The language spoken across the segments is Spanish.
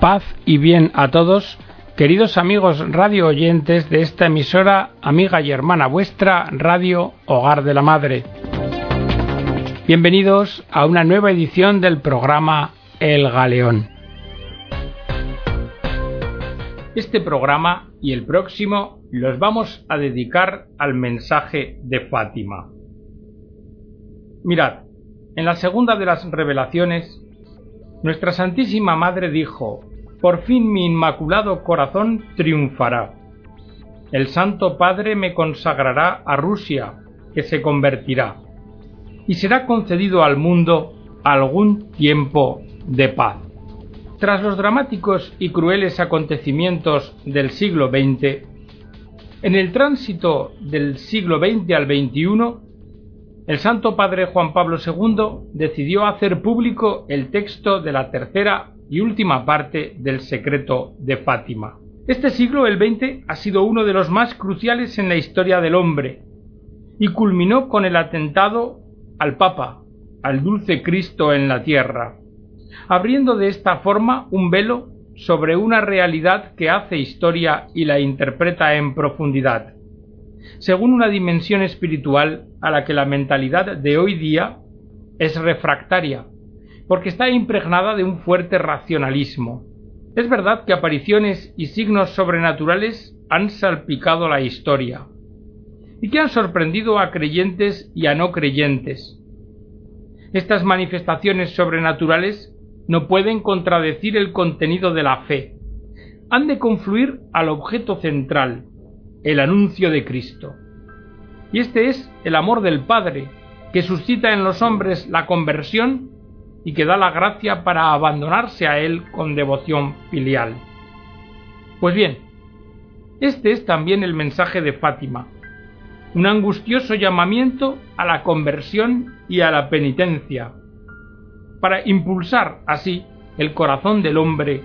Paz y bien a todos, queridos amigos radio oyentes de esta emisora, amiga y hermana vuestra, Radio Hogar de la Madre. Bienvenidos a una nueva edición del programa El Galeón. Este programa y el próximo los vamos a dedicar al mensaje de Fátima. Mirad, en la segunda de las revelaciones, nuestra Santísima Madre dijo, Por fin mi inmaculado corazón triunfará. El Santo Padre me consagrará a Rusia, que se convertirá, y será concedido al mundo algún tiempo de paz. Tras los dramáticos y crueles acontecimientos del siglo XX, en el tránsito del siglo XX al XXI, el Santo Padre Juan Pablo II decidió hacer público el texto de la tercera y última parte del secreto de Fátima. Este siglo, el XX, ha sido uno de los más cruciales en la historia del hombre y culminó con el atentado al Papa, al dulce Cristo en la tierra, abriendo de esta forma un velo sobre una realidad que hace historia y la interpreta en profundidad según una dimensión espiritual a la que la mentalidad de hoy día es refractaria, porque está impregnada de un fuerte racionalismo. Es verdad que apariciones y signos sobrenaturales han salpicado la historia, y que han sorprendido a creyentes y a no creyentes. Estas manifestaciones sobrenaturales no pueden contradecir el contenido de la fe. Han de confluir al objeto central, el anuncio de Cristo. Y este es el amor del Padre, que suscita en los hombres la conversión y que da la gracia para abandonarse a Él con devoción filial. Pues bien, este es también el mensaje de Fátima, un angustioso llamamiento a la conversión y a la penitencia, para impulsar así el corazón del hombre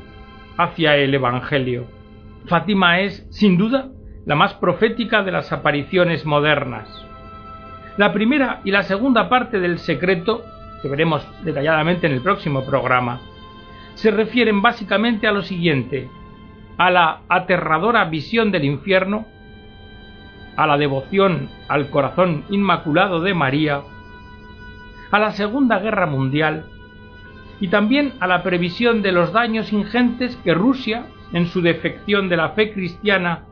hacia el Evangelio. Fátima es, sin duda, la más profética de las apariciones modernas. La primera y la segunda parte del secreto, que veremos detalladamente en el próximo programa, se refieren básicamente a lo siguiente, a la aterradora visión del infierno, a la devoción al corazón inmaculado de María, a la Segunda Guerra Mundial y también a la previsión de los daños ingentes que Rusia, en su defección de la fe cristiana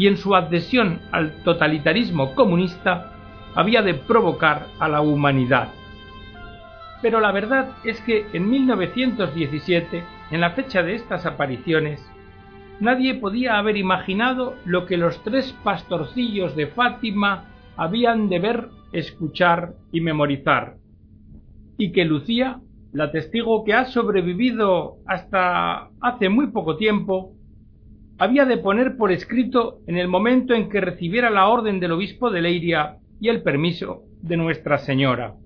y en su adhesión al totalitarismo comunista había de provocar a la humanidad. Pero la verdad es que en 1917, en la fecha de estas apariciones, nadie podía haber imaginado lo que los tres pastorcillos de Fátima habían de ver, escuchar y memorizar, y que Lucía, la testigo que ha sobrevivido hasta hace muy poco tiempo, había de poner por escrito en el momento en que recibiera la orden del obispo de Leiria y el permiso de Nuestra Señora.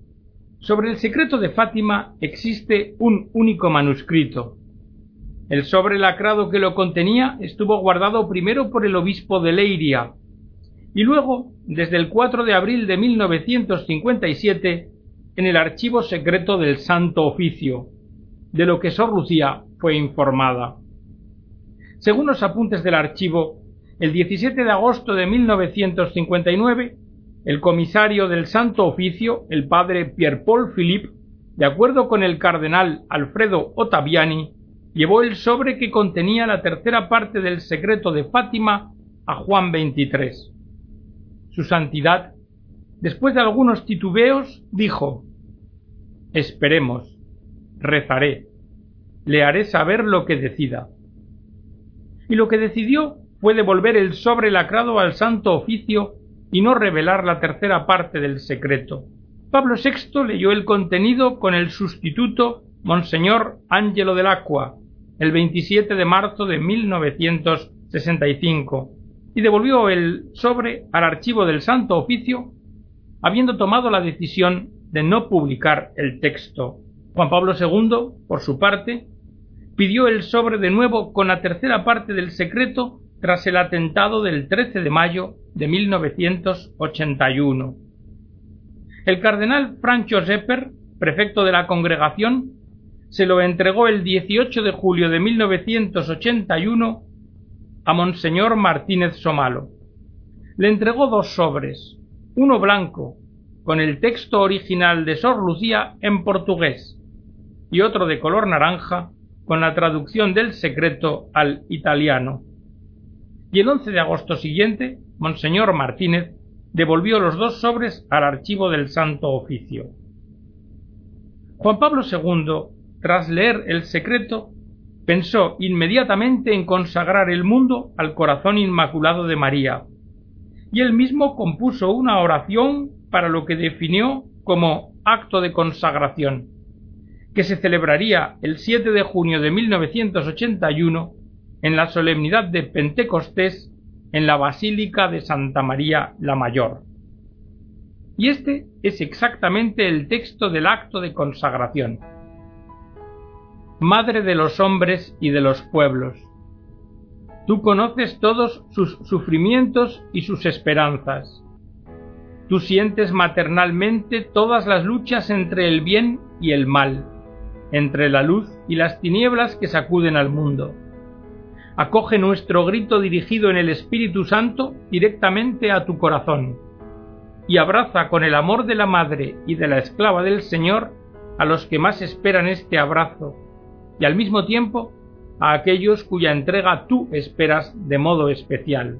Sobre el secreto de Fátima existe un único manuscrito. El sobre lacrado que lo contenía estuvo guardado primero por el obispo de Leiria y luego, desde el 4 de abril de 1957, en el archivo secreto del Santo Oficio, de lo que Sor Lucía fue informada. Según los apuntes del archivo, el 17 de agosto de 1959, el comisario del Santo Oficio, el padre Pierre-Paul Philippe, de acuerdo con el cardenal Alfredo Ottaviani, llevó el sobre que contenía la tercera parte del secreto de Fátima a Juan XXIII. Su santidad, después de algunos titubeos, dijo Esperemos, rezaré, le haré saber lo que decida y lo que decidió fue devolver el sobre lacrado al Santo Oficio y no revelar la tercera parte del secreto. Pablo VI leyó el contenido con el sustituto Monseñor Ángelo del Acqua el 27 de marzo de 1965 y devolvió el sobre al archivo del Santo Oficio habiendo tomado la decisión de no publicar el texto. Juan Pablo II, por su parte, pidió el sobre de nuevo con la tercera parte del secreto tras el atentado del 13 de mayo de 1981. El cardenal Frank Josepper, prefecto de la congregación, se lo entregó el 18 de julio de 1981 a Monseñor Martínez Somalo. Le entregó dos sobres, uno blanco, con el texto original de Sor Lucía en portugués, y otro de color naranja, con la traducción del secreto al italiano. Y el 11 de agosto siguiente, Monseñor Martínez devolvió los dos sobres al archivo del Santo Oficio. Juan Pablo II, tras leer el secreto, pensó inmediatamente en consagrar el mundo al corazón inmaculado de María, y él mismo compuso una oración para lo que definió como acto de consagración, que se celebraría el 7 de junio de 1981 en la solemnidad de Pentecostés en la Basílica de Santa María la Mayor. Y este es exactamente el texto del acto de consagración. Madre de los hombres y de los pueblos, tú conoces todos sus sufrimientos y sus esperanzas. Tú sientes maternalmente todas las luchas entre el bien y el mal, entre la luz y las tinieblas que sacuden al mundo. Acoge nuestro grito dirigido en el Espíritu Santo directamente a tu corazón y abraza con el amor de la Madre y de la esclava del Señor a los que más esperan este abrazo, y al mismo tiempo a aquellos cuya entrega tú esperas de modo especial.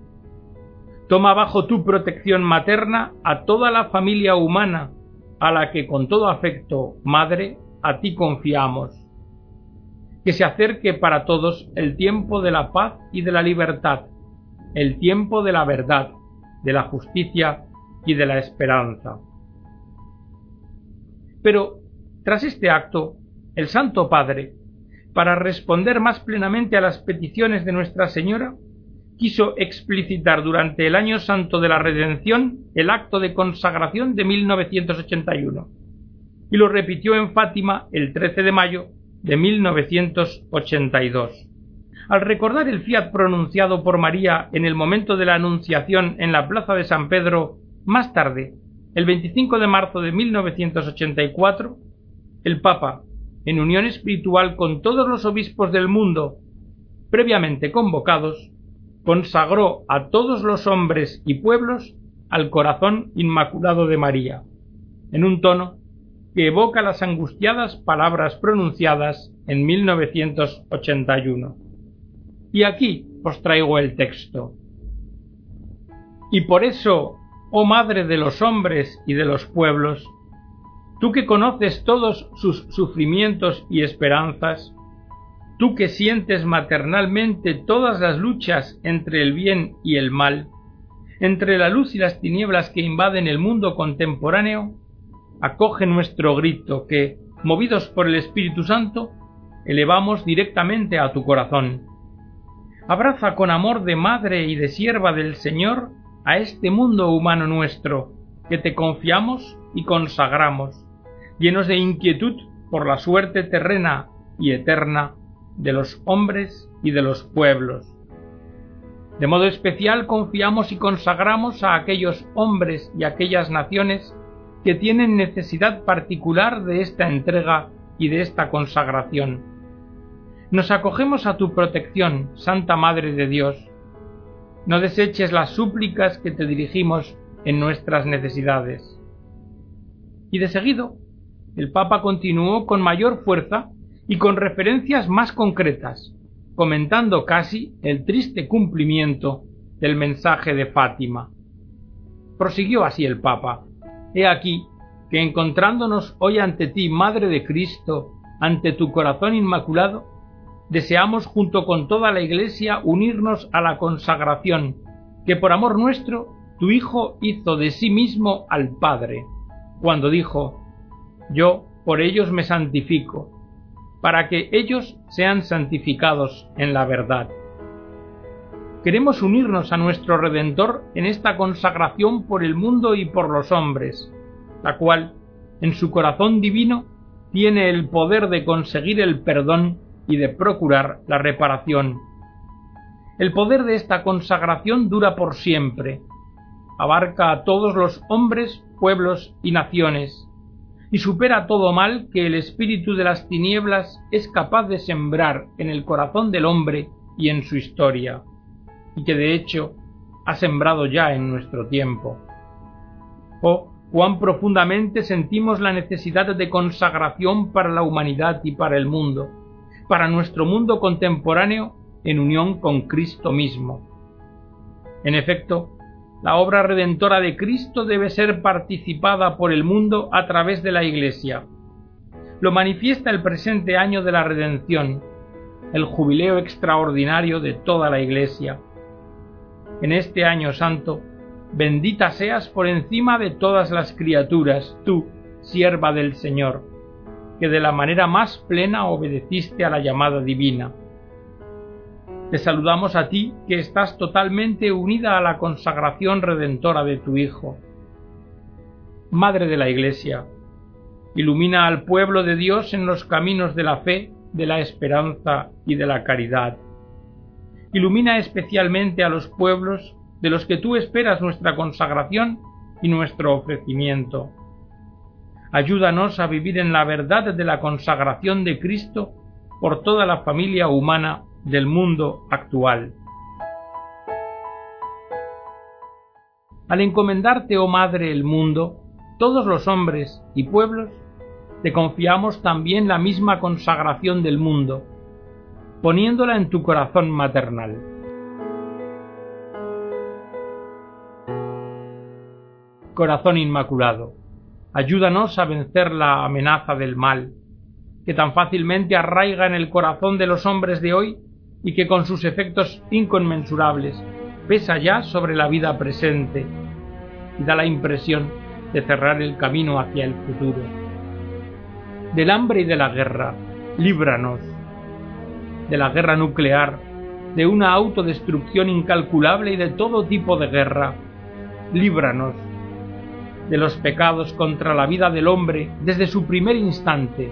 Toma bajo tu protección materna a toda la familia humana, a la que con todo afecto, Madre, a ti confiamos. Que se acerque para todos el tiempo de la paz y de la libertad, el tiempo de la verdad, de la justicia y de la esperanza. Pero, tras este acto, el Santo Padre, para responder más plenamente a las peticiones de Nuestra Señora, quiso explicitar durante el año santo de la Redención el acto de consagración de 1981 y lo repitió en Fátima el 13 de mayo de 1982. Al recordar el fiat pronunciado por María en el momento de la Anunciación en la plaza de San Pedro más tarde, el 25 de marzo de 1984, el Papa, en unión espiritual con todos los obispos del mundo previamente convocados, consagró a todos los hombres y pueblos al corazón inmaculado de María, en un tono que evoca las angustiadas palabras pronunciadas en 1981. Y aquí os traigo el texto. Y por eso oh Madre de los hombres y de los pueblos, tú que conoces todos sus sufrimientos y esperanzas, tú que sientes maternalmente todas las luchas entre el bien y el mal, entre la luz y las tinieblas que invaden el mundo contemporáneo, acoge nuestro grito que, movidos por el Espíritu Santo, elevamos directamente a tu corazón. Abraza con amor de madre y de sierva del Señor a este mundo humano nuestro, que te confiamos y consagramos, llenos de inquietud por la suerte terrena y eterna de los hombres y de los pueblos. De modo especial confiamos y consagramos a aquellos hombres y aquellas naciones que tienen necesidad particular de esta entrega y de esta consagración. Nos acogemos a tu protección, Santa Madre de Dios, no deseches las súplicas que te dirigimos en nuestras necesidades. Y de seguido, el Papa continuó con mayor fuerza y con referencias más concretas, comentando casi el triste cumplimiento del mensaje de Fátima. Prosiguió así el Papa. He aquí que encontrándonos hoy ante ti, Madre de Cristo, ante tu corazón inmaculado, deseamos junto con toda la Iglesia unirnos a la consagración que por amor nuestro tu Hijo hizo de sí mismo al Padre, cuando dijo, Yo por ellos me santifico, para que ellos sean santificados en la verdad. Queremos unirnos a nuestro Redentor en esta consagración por el mundo y por los hombres, la cual, en su corazón divino, tiene el poder de conseguir el perdón y de procurar la reparación. El poder de esta consagración dura por siempre, abarca a todos los hombres, pueblos y naciones, y supera todo mal que el espíritu de las tinieblas es capaz de sembrar en el corazón del hombre y en su historia, y que de hecho ha sembrado ya en nuestro tiempo. Oh, cuán profundamente sentimos la necesidad de consagración para la humanidad y para el mundo, para nuestro mundo contemporáneo en unión con Cristo mismo. En efecto, la obra redentora de Cristo debe ser participada por el mundo a través de la Iglesia. Lo manifiesta el presente año de la redención, el jubileo extraordinario de toda la Iglesia. En este año santo, bendita seas por encima de todas las criaturas, tú, sierva del Señor, que de la manera más plena obedeciste a la llamada divina te saludamos a ti que estás totalmente unida a la consagración redentora de tu Hijo. Madre de la Iglesia, ilumina al pueblo de Dios en los caminos de la fe, de la esperanza y de la caridad. Ilumina especialmente a los pueblos de los que tú esperas nuestra consagración y nuestro ofrecimiento. Ayúdanos a vivir en la verdad de la consagración de Cristo por toda la familia humana del mundo actual. Al encomendarte, oh Madre, el mundo, todos los hombres y pueblos, te confiamos también la misma consagración del mundo, poniéndola en tu corazón maternal. Corazón Inmaculado, ayúdanos a vencer la amenaza del mal, que tan fácilmente arraiga en el corazón de los hombres de hoy y que con sus efectos inconmensurables pesa ya sobre la vida presente y da la impresión de cerrar el camino hacia el futuro. Del hambre y de la guerra, líbranos. De la guerra nuclear, de una autodestrucción incalculable y de todo tipo de guerra, líbranos. De los pecados contra la vida del hombre desde su primer instante,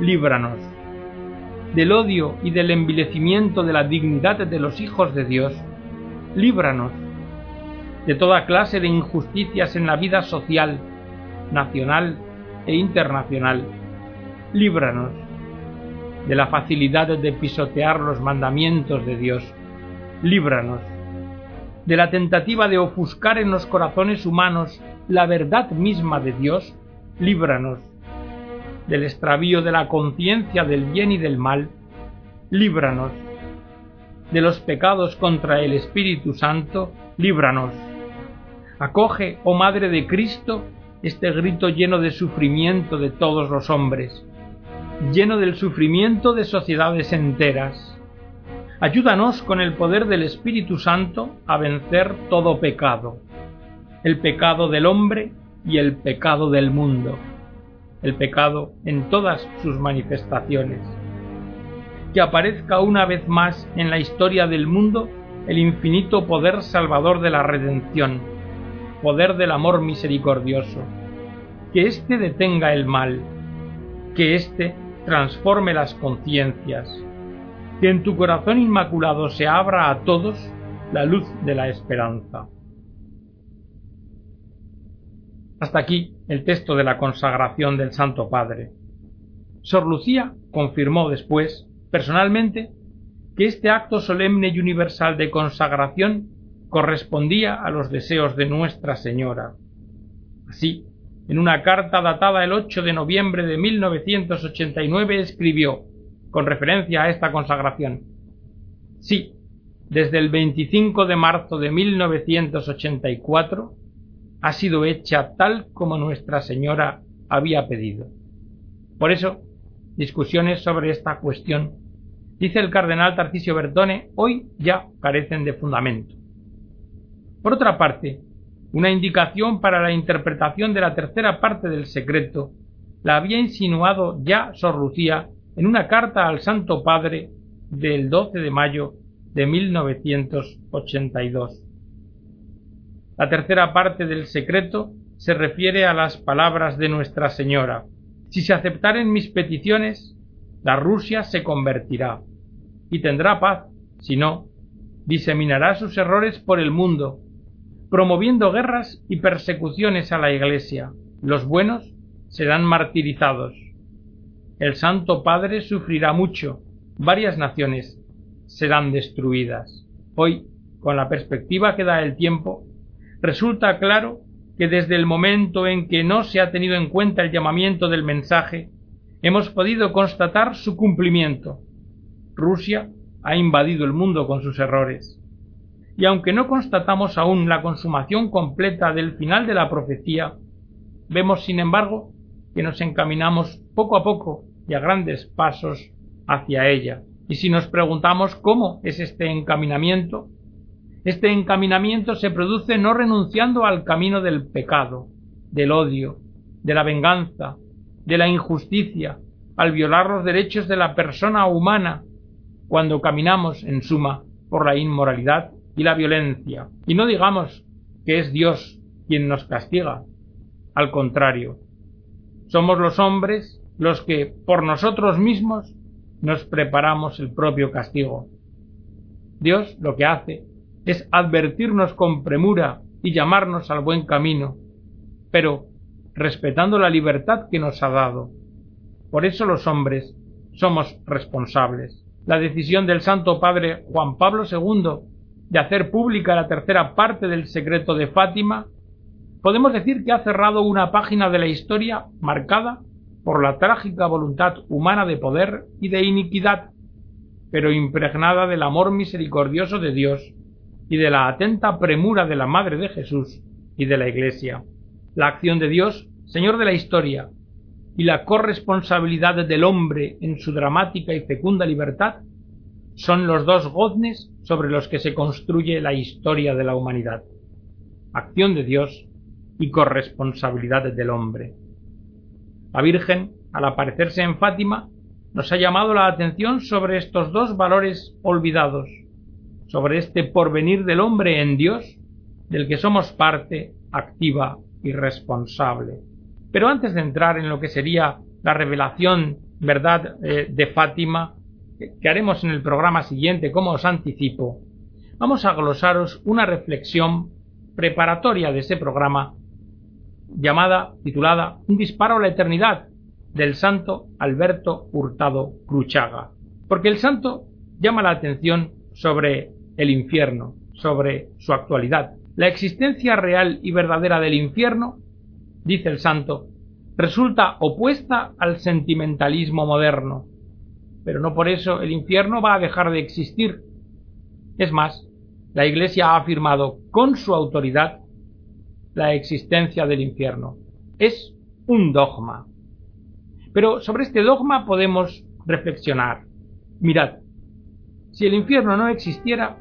líbranos del odio y del envilecimiento de la dignidad de los hijos de Dios, líbranos de toda clase de injusticias en la vida social, nacional e internacional, líbranos de la facilidad de pisotear los mandamientos de Dios, líbranos de la tentativa de ofuscar en los corazones humanos la verdad misma de Dios, líbranos del extravío de la conciencia del bien y del mal, líbranos. De los pecados contra el Espíritu Santo, líbranos. Acoge, oh Madre de Cristo, este grito lleno de sufrimiento de todos los hombres, lleno del sufrimiento de sociedades enteras. Ayúdanos con el poder del Espíritu Santo a vencer todo pecado, el pecado del hombre y el pecado del mundo el pecado en todas sus manifestaciones. Que aparezca una vez más en la historia del mundo el infinito poder salvador de la redención, poder del amor misericordioso. Que éste detenga el mal, que éste transforme las conciencias, que en tu corazón inmaculado se abra a todos la luz de la esperanza. Hasta aquí el texto de la consagración del Santo Padre. Sor Lucía confirmó después, personalmente, que este acto solemne y universal de consagración correspondía a los deseos de Nuestra Señora. Así, en una carta datada el 8 de noviembre de 1989 escribió, con referencia a esta consagración, Sí, desde el 25 de marzo de 1984 ha sido hecha tal como Nuestra Señora había pedido. Por eso, discusiones sobre esta cuestión, dice el cardenal Tarcisio Bertone, hoy ya carecen de fundamento. Por otra parte, una indicación para la interpretación de la tercera parte del secreto la había insinuado ya Sor Lucía en una carta al Santo Padre del 12 de mayo de 1982. La tercera parte del secreto se refiere a las palabras de Nuestra Señora. Si se aceptaren mis peticiones, la Rusia se convertirá y tendrá paz. Si no, diseminará sus errores por el mundo, promoviendo guerras y persecuciones a la Iglesia. Los buenos serán martirizados. El Santo Padre sufrirá mucho, varias naciones serán destruidas. Hoy, con la perspectiva que da el tiempo, resulta claro que desde el momento en que no se ha tenido en cuenta el llamamiento del mensaje, hemos podido constatar su cumplimiento. Rusia ha invadido el mundo con sus errores. Y aunque no constatamos aún la consumación completa del final de la profecía, vemos sin embargo que nos encaminamos poco a poco y a grandes pasos hacia ella. Y si nos preguntamos cómo es este encaminamiento, este encaminamiento se produce no renunciando al camino del pecado, del odio, de la venganza, de la injusticia, al violar los derechos de la persona humana, cuando caminamos, en suma, por la inmoralidad y la violencia. Y no digamos que es Dios quien nos castiga. Al contrario, somos los hombres los que, por nosotros mismos, nos preparamos el propio castigo. Dios lo que hace es advertirnos con premura y llamarnos al buen camino, pero respetando la libertad que nos ha dado. Por eso los hombres somos responsables. La decisión del Santo Padre Juan Pablo II de hacer pública la tercera parte del secreto de Fátima, podemos decir que ha cerrado una página de la historia marcada por la trágica voluntad humana de poder y de iniquidad, pero impregnada del amor misericordioso de Dios y de la atenta premura de la Madre de Jesús y de la Iglesia. La acción de Dios, Señor de la historia, y la corresponsabilidad del hombre en su dramática y fecunda libertad son los dos goznes sobre los que se construye la historia de la humanidad. Acción de Dios y corresponsabilidad del hombre. La Virgen, al aparecerse en Fátima, nos ha llamado la atención sobre estos dos valores olvidados, sobre este porvenir del hombre en Dios, del que somos parte activa y responsable. Pero antes de entrar en lo que sería la revelación, verdad, eh, de Fátima, que haremos en el programa siguiente, como os anticipo, vamos a glosaros una reflexión preparatoria de ese programa llamada, titulada Un disparo a la eternidad del santo Alberto Hurtado Cruchaga. Porque el santo llama la atención sobre el infierno, sobre su actualidad. La existencia real y verdadera del infierno, dice el santo, resulta opuesta al sentimentalismo moderno. Pero no por eso el infierno va a dejar de existir. Es más, la Iglesia ha afirmado con su autoridad la existencia del infierno. Es un dogma. Pero sobre este dogma podemos reflexionar. Mirad, si el infierno no existiera,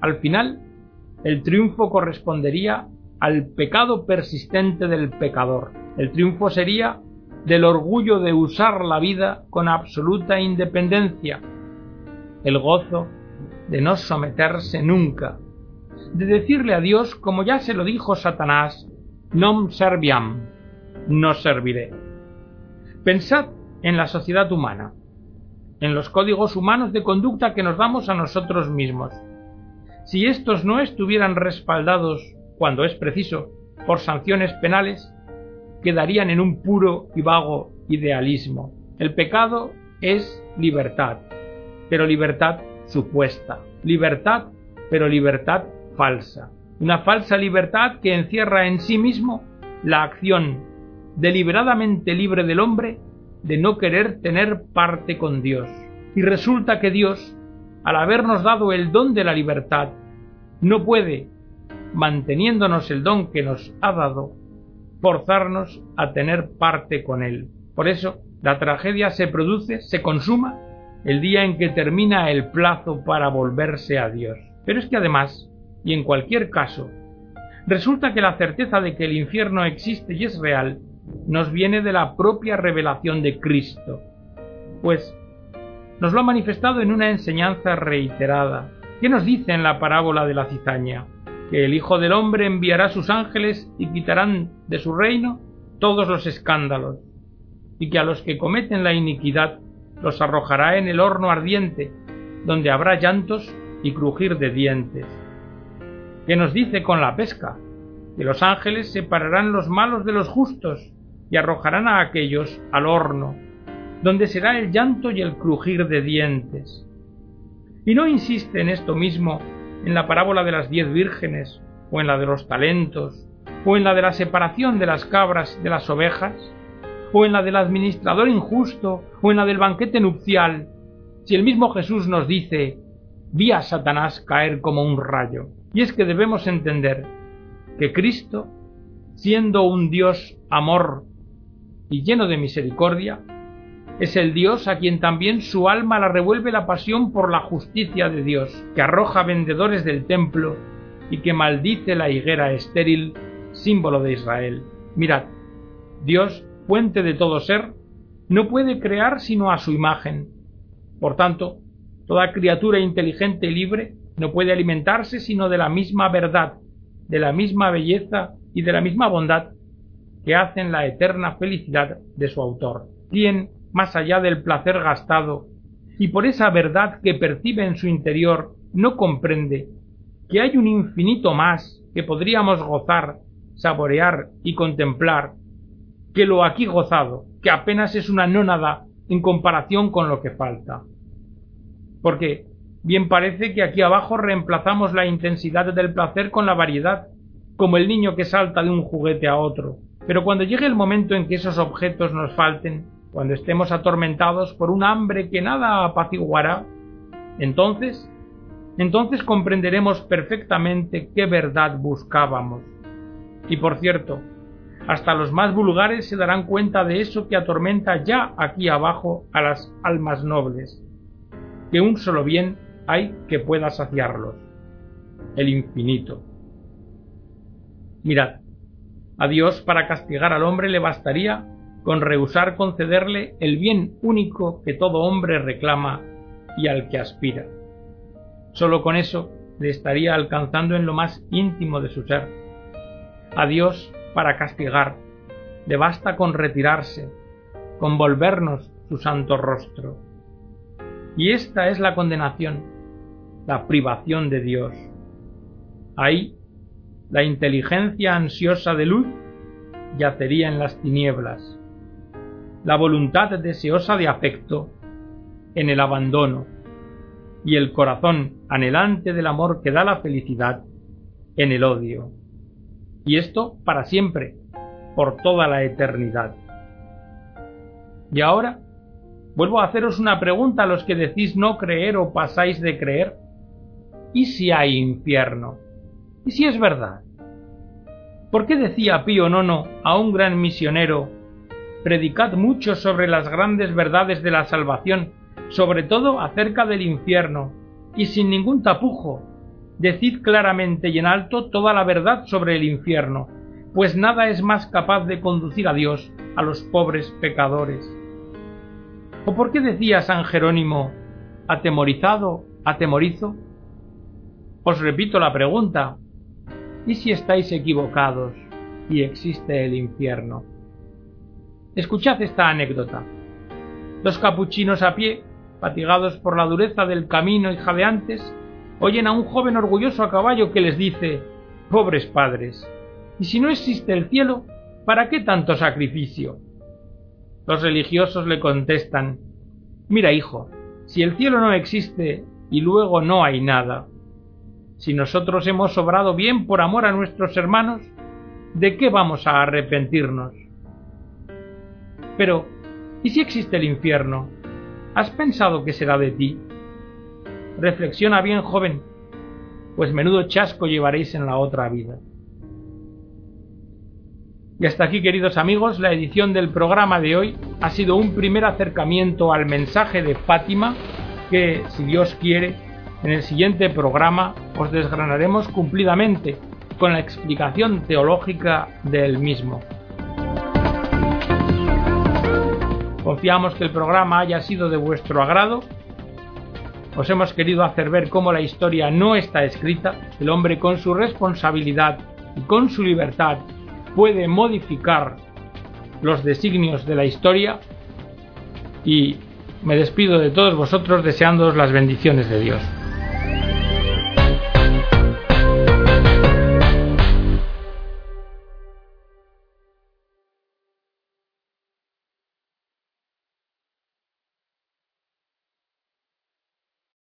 al final, el triunfo correspondería al pecado persistente del pecador. El triunfo sería del orgullo de usar la vida con absoluta independencia, el gozo de no someterse nunca, de decirle a Dios, como ya se lo dijo Satanás, non serviam, no serviré. Pensad en la sociedad humana, en los códigos humanos de conducta que nos damos a nosotros mismos. Si estos no estuvieran respaldados, cuando es preciso, por sanciones penales, quedarían en un puro y vago idealismo. El pecado es libertad, pero libertad supuesta. Libertad, pero libertad falsa. Una falsa libertad que encierra en sí mismo la acción deliberadamente libre del hombre de no querer tener parte con Dios. Y resulta que Dios, al habernos dado el don de la libertad, no puede, manteniéndonos el don que nos ha dado, forzarnos a tener parte con él. Por eso, la tragedia se produce, se consuma, el día en que termina el plazo para volverse a Dios. Pero es que además, y en cualquier caso, resulta que la certeza de que el infierno existe y es real nos viene de la propia revelación de Cristo, pues nos lo ha manifestado en una enseñanza reiterada. ¿Qué nos dice en la parábola de la cizaña? Que el Hijo del Hombre enviará sus ángeles y quitarán de su reino todos los escándalos, y que a los que cometen la iniquidad los arrojará en el horno ardiente, donde habrá llantos y crujir de dientes. ¿Qué nos dice con la pesca? Que los ángeles separarán los malos de los justos y arrojarán a aquellos al horno, donde será el llanto y el crujir de dientes. Y no insiste en esto mismo en la parábola de las diez vírgenes, o en la de los talentos, o en la de la separación de las cabras de las ovejas, o en la del administrador injusto, o en la del banquete nupcial, si el mismo Jesús nos dice, vi a Satanás caer como un rayo. Y es que debemos entender que Cristo, siendo un Dios amor y lleno de misericordia, es el Dios a quien también su alma la revuelve la pasión por la justicia de Dios, que arroja vendedores del templo y que maldice la higuera estéril, símbolo de Israel. Mirad, Dios, fuente de todo ser, no puede crear sino a su imagen. Por tanto, toda criatura inteligente y libre no puede alimentarse sino de la misma verdad, de la misma belleza y de la misma bondad que hacen la eterna felicidad de su autor. Quien, más allá del placer gastado, y por esa verdad que percibe en su interior, no comprende que hay un infinito más que podríamos gozar, saborear y contemplar, que lo aquí gozado, que apenas es una nónada en comparación con lo que falta. Porque bien parece que aquí abajo reemplazamos la intensidad del placer con la variedad, como el niño que salta de un juguete a otro, pero cuando llegue el momento en que esos objetos nos falten, cuando estemos atormentados por un hambre que nada apaciguará, entonces, entonces comprenderemos perfectamente qué verdad buscábamos. Y por cierto, hasta los más vulgares se darán cuenta de eso que atormenta ya aquí abajo a las almas nobles, que un solo bien hay que pueda saciarlos, el infinito. Mirad, a Dios para castigar al hombre le bastaría con rehusar concederle el bien único que todo hombre reclama y al que aspira. Solo con eso le estaría alcanzando en lo más íntimo de su ser. A Dios para castigar le basta con retirarse, con volvernos su santo rostro. Y esta es la condenación, la privación de Dios. Ahí la inteligencia ansiosa de luz yacería en las tinieblas, la voluntad deseosa de afecto en el abandono y el corazón anhelante del amor que da la felicidad en el odio. Y esto para siempre, por toda la eternidad. Y ahora vuelvo a haceros una pregunta a los que decís no creer o pasáis de creer. ¿Y si hay infierno? ¿Y si es verdad? ¿Por qué decía Pío IX a un gran misionero Predicad mucho sobre las grandes verdades de la salvación, sobre todo acerca del infierno, y sin ningún tapujo, decid claramente y en alto toda la verdad sobre el infierno, pues nada es más capaz de conducir a Dios a los pobres pecadores. ¿O por qué decía San Jerónimo, atemorizado, atemorizo? Os repito la pregunta, ¿y si estáis equivocados y existe el infierno? Escuchad esta anécdota. Dos capuchinos a pie, fatigados por la dureza del camino y jadeantes, oyen a un joven orgulloso a caballo que les dice Pobres padres, ¿y si no existe el cielo, para qué tanto sacrificio? Los religiosos le contestan Mira, hijo, si el cielo no existe y luego no hay nada, si nosotros hemos obrado bien por amor a nuestros hermanos, ¿de qué vamos a arrepentirnos? Pero, ¿y si existe el infierno? ¿Has pensado qué será de ti? Reflexiona bien, joven, pues menudo chasco llevaréis en la otra vida. Y hasta aquí, queridos amigos, la edición del programa de hoy ha sido un primer acercamiento al mensaje de Fátima que, si Dios quiere, en el siguiente programa os desgranaremos cumplidamente con la explicación teológica del mismo. Confiamos que el programa haya sido de vuestro agrado. Os hemos querido hacer ver cómo la historia no está escrita, el hombre con su responsabilidad y con su libertad puede modificar los designios de la historia y me despido de todos vosotros deseándoos las bendiciones de Dios.